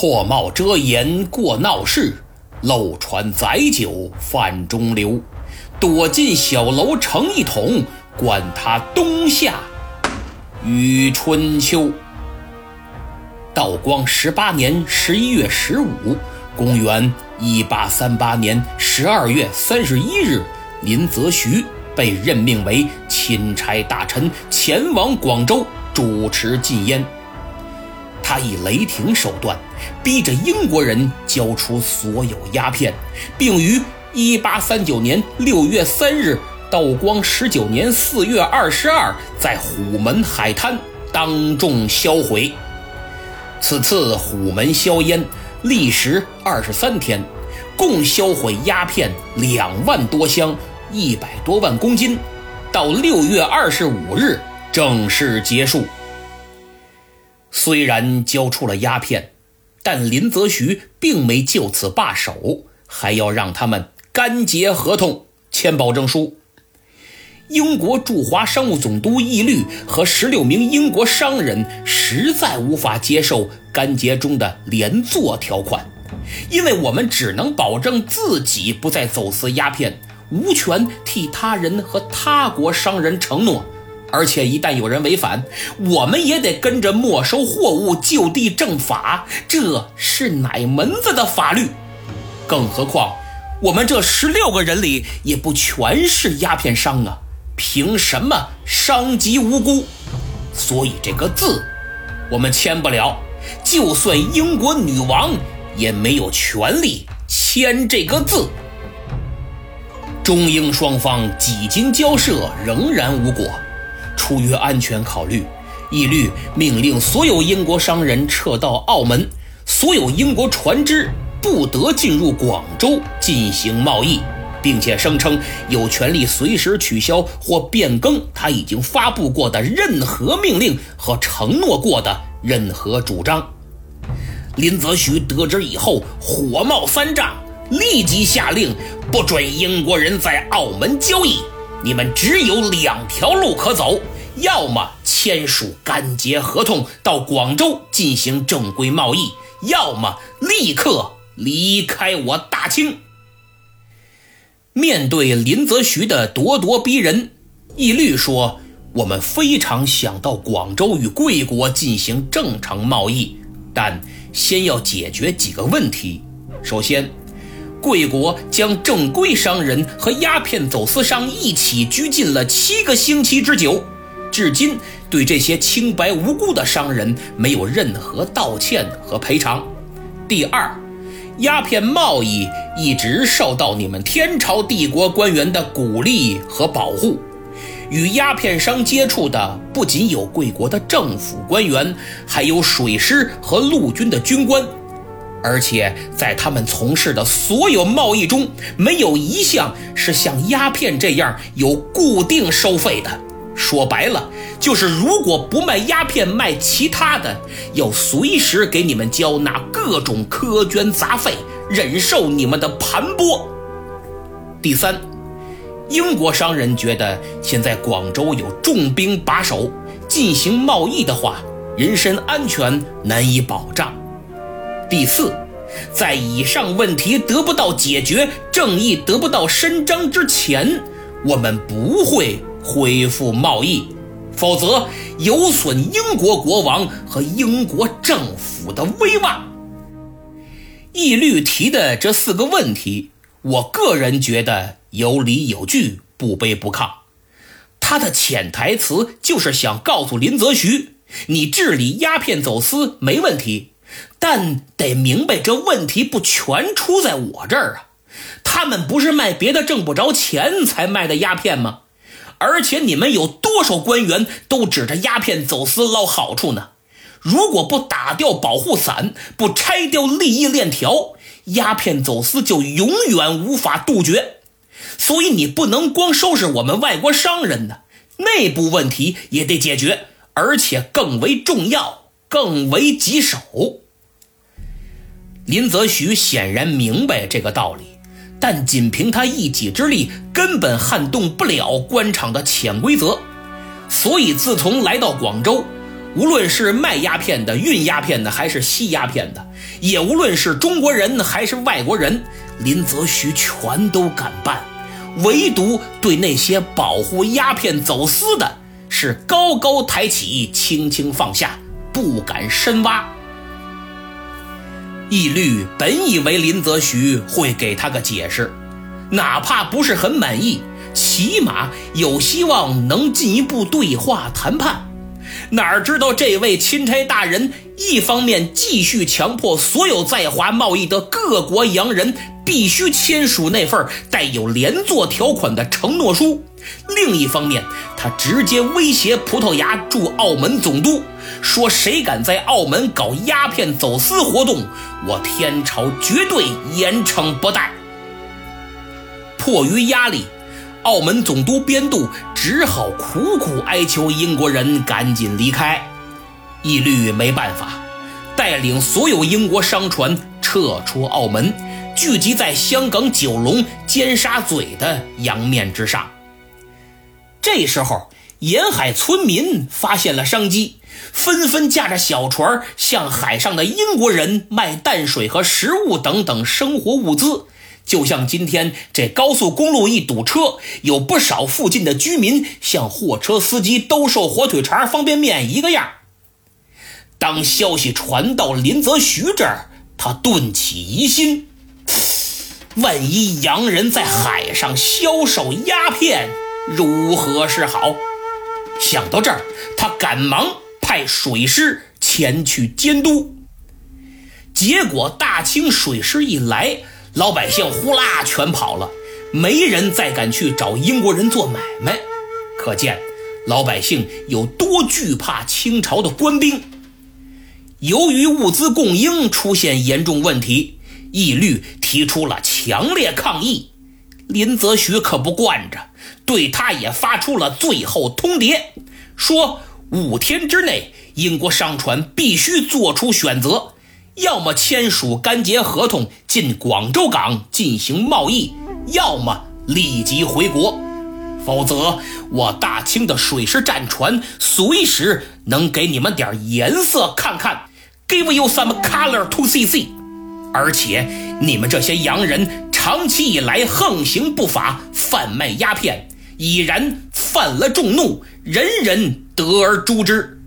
破帽遮颜过闹市，漏船载酒泛中流。躲进小楼成一统，管他冬夏与春秋。道光十八年十一月十五，公元一八三八年十二月三十一日，林则徐被任命为钦差大臣，前往广州主持禁烟。他以雷霆手段逼着英国人交出所有鸦片，并于。一八三九年六月三日，道光十九年四月二十二，在虎门海滩当众销毁。此次虎门销烟历时二十三天，共销毁鸦片两万多箱，一百多万公斤。到六月二十五日正式结束。虽然交出了鸦片，但林则徐并没就此罢手，还要让他们。干结合同，签保证书。英国驻华商务总督义律和十六名英国商人实在无法接受干结中的连坐条款，因为我们只能保证自己不再走私鸦片，无权替他人和他国商人承诺。而且一旦有人违反，我们也得跟着没收货物、就地正法。这是哪门子的法律？更何况。我们这十六个人里也不全是鸦片商啊，凭什么伤及无辜？所以这个字我们签不了，就算英国女王也没有权利签这个字。中英双方几经交涉仍然无果，出于安全考虑，义律命令所有英国商人撤到澳门，所有英国船只。不得进入广州进行贸易，并且声称有权利随时取消或变更他已经发布过的任何命令和承诺过的任何主张。林则徐得知以后火冒三丈，立即下令不准英国人在澳门交易。你们只有两条路可走：要么签署干结合同到广州进行正规贸易，要么立刻。离开我大清。面对林则徐的咄咄逼人，义律说：“我们非常想到广州与贵国进行正常贸易，但先要解决几个问题。首先，贵国将正规商人和鸦片走私商一起拘禁了七个星期之久，至今对这些清白无辜的商人没有任何道歉和赔偿。第二。”鸦片贸易一直受到你们天朝帝国官员的鼓励和保护，与鸦片商接触的不仅有贵国的政府官员，还有水师和陆军的军官，而且在他们从事的所有贸易中，没有一项是像鸦片这样有固定收费的。说白了，就是如果不卖鸦片，卖其他的，要随时给你们交纳各种苛捐杂费，忍受你们的盘剥。第三，英国商人觉得现在广州有重兵把守，进行贸易的话，人身安全难以保障。第四，在以上问题得不到解决，正义得不到伸张之前，我们不会。恢复贸易，否则有损英国国王和英国政府的威望。义律提的这四个问题，我个人觉得有理有据，不卑不亢。他的潜台词就是想告诉林则徐：你治理鸦片走私没问题，但得明白这问题不全出在我这儿啊。他们不是卖别的挣不着钱才卖的鸦片吗？而且你们有多少官员都指着鸦片走私捞好处呢？如果不打掉保护伞，不拆掉利益链条，鸦片走私就永远无法杜绝。所以你不能光收拾我们外国商人呢，内部问题也得解决，而且更为重要，更为棘手。林则徐显然明白这个道理。但仅凭他一己之力，根本撼动不了官场的潜规则。所以，自从来到广州，无论是卖鸦片的、运鸦片的，还是吸鸦片的，也无论是中国人还是外国人，林则徐全都敢办，唯独对那些保护鸦片走私的，是高高抬起，轻轻放下，不敢深挖。义律本以为林则徐会给他个解释，哪怕不是很满意，起码有希望能进一步对话谈判。哪知道这位钦差大人一方面继续强迫所有在华贸易的各国洋人必须签署那份带有连坐条款的承诺书，另一方面，他直接威胁葡萄牙驻澳门总督。说谁敢在澳门搞鸦片走私活动，我天朝绝对严惩不贷。迫于压力，澳门总督边度只好苦苦哀求英国人赶紧离开。义律没办法，带领所有英国商船撤出澳门，聚集在香港九龙尖沙咀的洋面之上。这时候。沿海村民发现了商机，纷纷驾着小船向海上的英国人卖淡水和食物等等生活物资，就像今天这高速公路一堵车，有不少附近的居民向货车司机兜售火腿肠、方便面一个样。当消息传到林则徐这儿，他顿起疑心：万一洋人在海上销售鸦片，如何是好？想到这儿，他赶忙派水师前去监督。结果大清水师一来，老百姓呼啦全跑了，没人再敢去找英国人做买卖。可见老百姓有多惧怕清朝的官兵。由于物资供应出现严重问题，义律提出了强烈抗议。林则徐可不惯着。对他也发出了最后通牒，说五天之内，英国商船必须做出选择：要么签署干结合同进广州港进行贸易，要么立即回国。否则，我大清的水师战船随时能给你们点颜色看看，give you some color to see see。而且，你们这些洋人长期以来横行不法，贩卖鸦片。已然犯了众怒，人人得而诛之。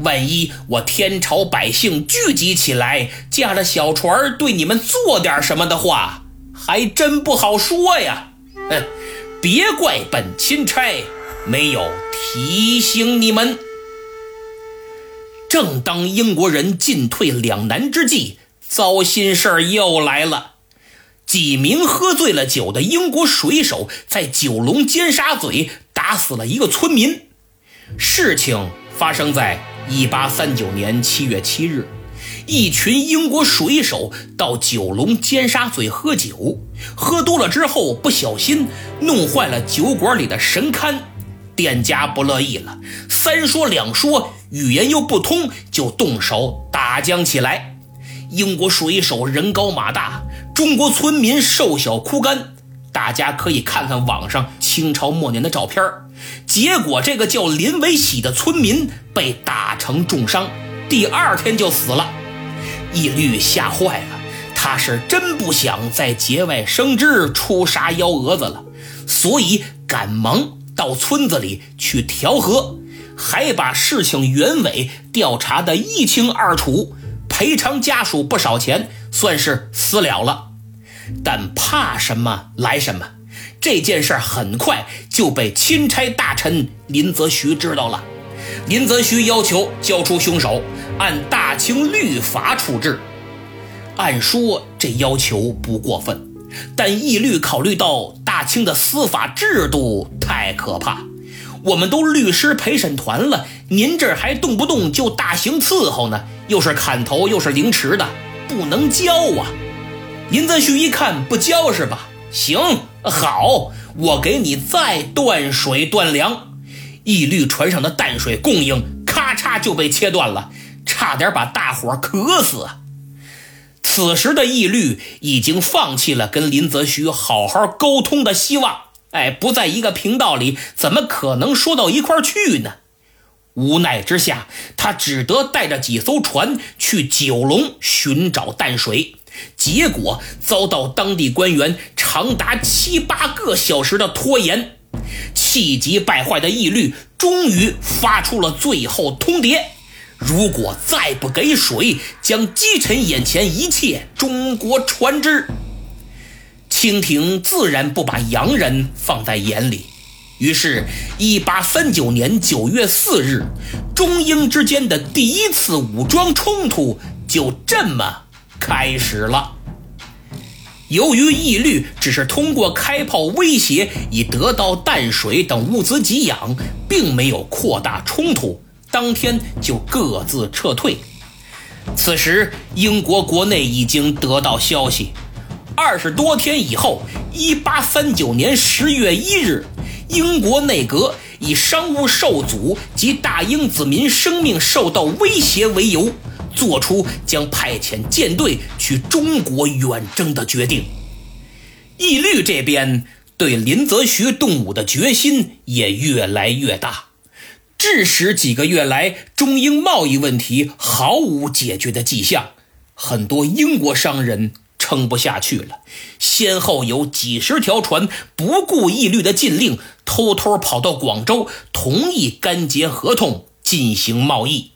万一我天朝百姓聚集起来，驾着小船对你们做点什么的话，还真不好说呀。哼，别怪本钦差没有提醒你们。正当英国人进退两难之际，糟心事儿又来了。几名喝醉了酒的英国水手在九龙尖沙咀打死了一个村民。事情发生在一八三九年七月七日，一群英国水手到九龙尖沙咀喝酒，喝多了之后不小心弄坏了酒馆里的神龛，店家不乐意了，三说两说，语言又不通，就动手打将起来。英国水手人高马大。中国村民瘦小枯干，大家可以看看网上清朝末年的照片结果，这个叫林维喜的村民被打成重伤，第二天就死了。义律吓坏了，他是真不想在节外生枝出啥幺蛾子了，所以赶忙到村子里去调和，还把事情原委调查得一清二楚，赔偿家属不少钱，算是私了了。但怕什么来什么，这件事很快就被钦差大臣林则徐知道了。林则徐要求交出凶手，按大清律法处置。按说这要求不过分，但义律考虑到大清的司法制度太可怕，我们都律师陪审团了，您这儿还动不动就大刑伺候呢，又是砍头又是凌迟的，不能交啊。林则徐一看不交是吧？行好，我给你再断水断粮。义律船上的淡水供应咔嚓就被切断了，差点把大伙渴死。此时的义律已经放弃了跟林则徐好好沟通的希望。哎，不在一个频道里，怎么可能说到一块去呢？无奈之下，他只得带着几艘船去九龙寻找淡水，结果遭到当地官员长达七八个小时的拖延。气急败坏的义律终于发出了最后通牒：如果再不给水，将击沉眼前一切中国船只。清廷自然不把洋人放在眼里。于是，一八三九年九月四日，中英之间的第一次武装冲突就这么开始了。由于义律只是通过开炮威胁以得到淡水等物资给养，并没有扩大冲突，当天就各自撤退。此时，英国国内已经得到消息，二十多天以后，一八三九年十月一日。英国内阁以商务受阻及大英子民生命受到威胁为由，做出将派遣舰队去中国远征的决定。义律这边对林则徐动武的决心也越来越大，致使几个月来中英贸易问题毫无解决的迹象，很多英国商人。撑不下去了，先后有几十条船不顾义律的禁令，偷偷跑到广州，同意干结合同进行贸易。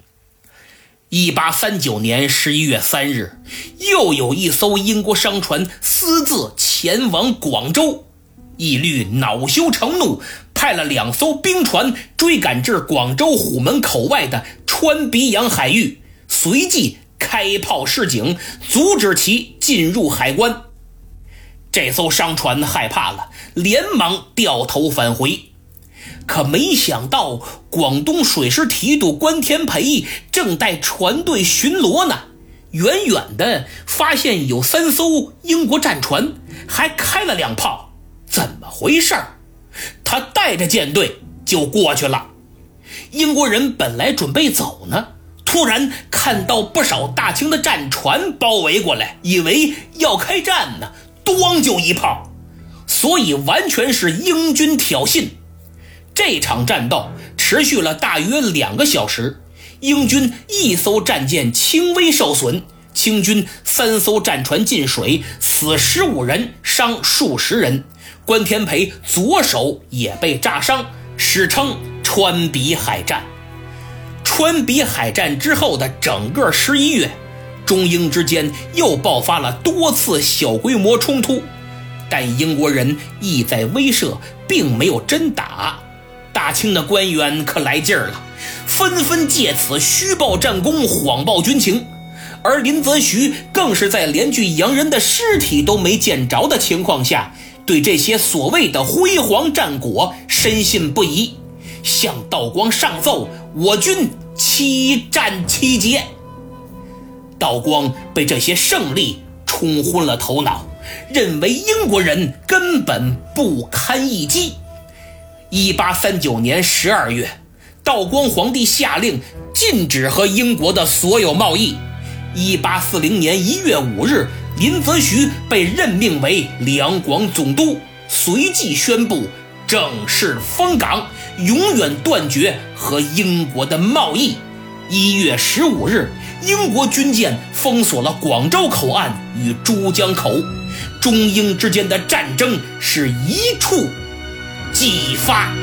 一八三九年十一月三日，又有一艘英国商船私自前往广州，义律恼羞成怒，派了两艘兵船追赶至广州虎门口外的川鼻洋海域，随即。开炮示警，阻止其进入海关。这艘商船害怕了，连忙掉头返回。可没想到，广东水师提督关天培正带船队巡逻呢，远远的发现有三艘英国战船，还开了两炮。怎么回事儿他带着舰队就过去了。英国人本来准备走呢。突然看到不少大清的战船包围过来，以为要开战呢，咣就一炮，所以完全是英军挑衅。这场战斗持续了大约两个小时，英军一艘战舰轻微受损，清军三艘战船进水，死十五人，伤数十人。关天培左手也被炸伤，史称川比海战。川比海战之后的整个十一月，中英之间又爆发了多次小规模冲突，但英国人意在威慑，并没有真打。大清的官员可来劲儿了，纷纷借此虚报战功，谎报军情。而林则徐更是在连具洋人的尸体都没见着的情况下，对这些所谓的辉煌战果深信不疑，向道光上奏：我军。七战七捷，道光被这些胜利冲昏了头脑，认为英国人根本不堪一击。一八三九年十二月，道光皇帝下令禁止和英国的所有贸易。一八四零年一月五日，林则徐被任命为两广总督，随即宣布正式封港。永远断绝和英国的贸易。一月十五日，英国军舰封锁了广州口岸与珠江口，中英之间的战争是一触继发。